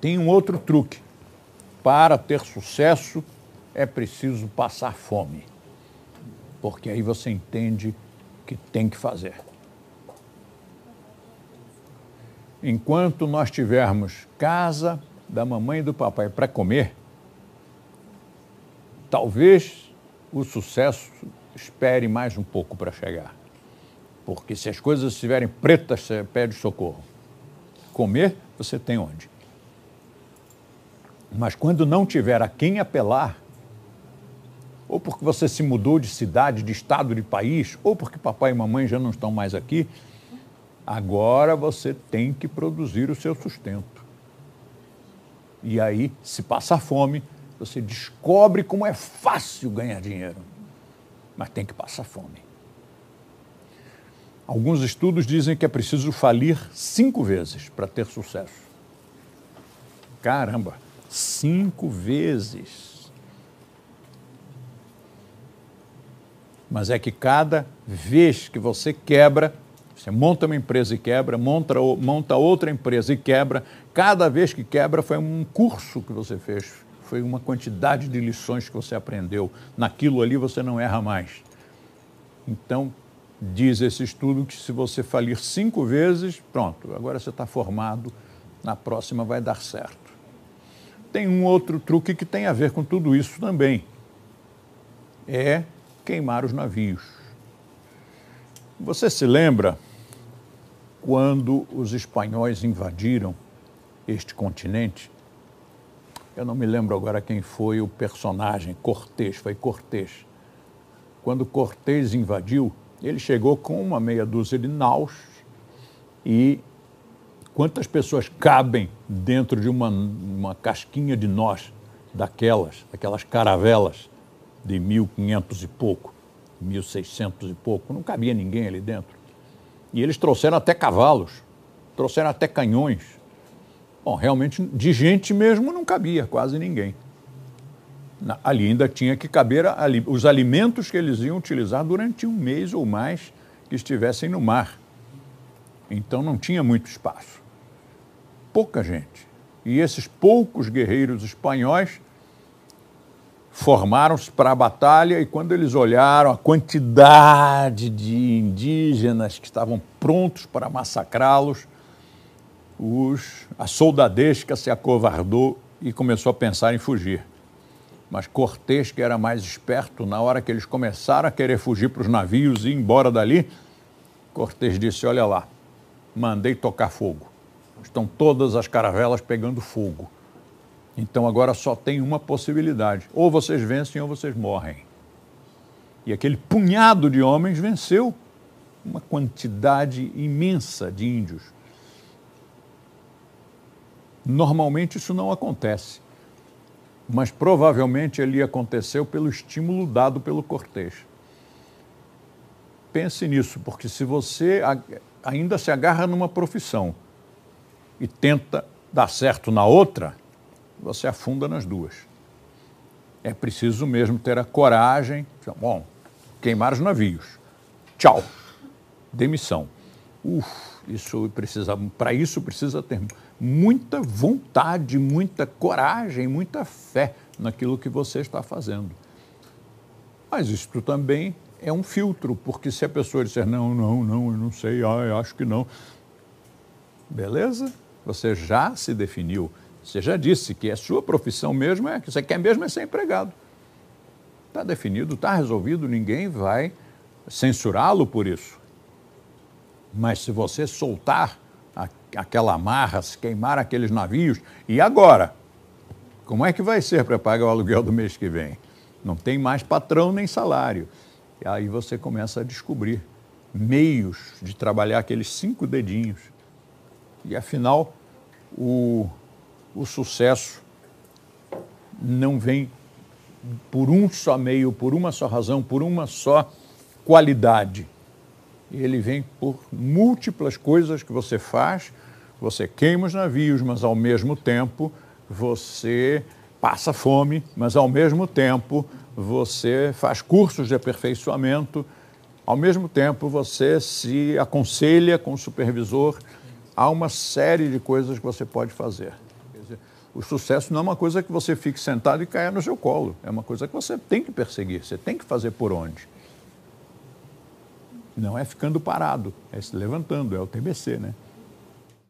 Tem um outro truque. Para ter sucesso, é preciso passar fome. Porque aí você entende que tem que fazer. Enquanto nós tivermos casa da mamãe e do papai para comer, talvez o sucesso espere mais um pouco para chegar. Porque se as coisas estiverem pretas, você pede socorro. Comer, você tem onde. Mas quando não tiver a quem apelar, ou porque você se mudou de cidade, de estado, de país, ou porque papai e mamãe já não estão mais aqui, agora você tem que produzir o seu sustento. E aí, se passar fome, você descobre como é fácil ganhar dinheiro. Mas tem que passar fome. Alguns estudos dizem que é preciso falir cinco vezes para ter sucesso. Caramba, cinco vezes. mas é que cada vez que você quebra, você monta uma empresa e quebra, monta, monta outra empresa e quebra, cada vez que quebra foi um curso que você fez, foi uma quantidade de lições que você aprendeu. Naquilo ali você não erra mais. Então, diz esse estudo que se você falir cinco vezes, pronto, agora você está formado, na próxima vai dar certo. Tem um outro truque que tem a ver com tudo isso também. É queimar os navios. Você se lembra quando os espanhóis invadiram este continente? Eu não me lembro agora quem foi o personagem, Cortés, foi Cortés. Quando Cortés invadiu, ele chegou com uma meia dúzia de naus e quantas pessoas cabem dentro de uma, uma casquinha de nós daquelas, daquelas caravelas? de 1500 e pouco, 1600 e pouco, não cabia ninguém ali dentro. E eles trouxeram até cavalos, trouxeram até canhões. Bom, realmente de gente mesmo não cabia quase ninguém. Ali ainda tinha que caber ali, os alimentos que eles iam utilizar durante um mês ou mais que estivessem no mar. Então não tinha muito espaço. Pouca gente. E esses poucos guerreiros espanhóis formaram-se para a batalha e quando eles olharam a quantidade de indígenas que estavam prontos para massacrá-los, a soldadesca se acovardou e começou a pensar em fugir. Mas Cortés, que era mais esperto, na hora que eles começaram a querer fugir para os navios e ir embora dali, Cortés disse: Olha lá, mandei tocar fogo. Estão todas as caravelas pegando fogo. Então agora só tem uma possibilidade: ou vocês vencem ou vocês morrem. E aquele punhado de homens venceu uma quantidade imensa de índios. Normalmente isso não acontece, mas provavelmente ali aconteceu pelo estímulo dado pelo Cortês. Pense nisso, porque se você ainda se agarra numa profissão e tenta dar certo na outra, você afunda nas duas. É preciso mesmo ter a coragem. Bom, queimar os navios. Tchau. Demissão. Uf, isso precisa, para isso precisa ter muita vontade, muita coragem, muita fé naquilo que você está fazendo. Mas isso também é um filtro, porque se a pessoa disser não, não, não, eu não sei, ah, eu acho que não. Beleza? Você já se definiu. Você já disse que a sua profissão mesmo é que você quer mesmo é ser empregado. Está definido, está resolvido, ninguém vai censurá-lo por isso. Mas se você soltar a, aquela amarra, se queimar aqueles navios, e agora? Como é que vai ser para pagar o aluguel do mês que vem? Não tem mais patrão nem salário. E aí você começa a descobrir meios de trabalhar aqueles cinco dedinhos. E afinal, o, o sucesso não vem por um só meio, por uma só razão, por uma só qualidade. Ele vem por múltiplas coisas que você faz. Você queima os navios, mas ao mesmo tempo você passa fome, mas ao mesmo tempo você faz cursos de aperfeiçoamento, ao mesmo tempo você se aconselha com o supervisor. Há uma série de coisas que você pode fazer. O sucesso não é uma coisa que você fique sentado e caia no seu colo. É uma coisa que você tem que perseguir, você tem que fazer por onde. Não é ficando parado, é se levantando, é o TBC, né?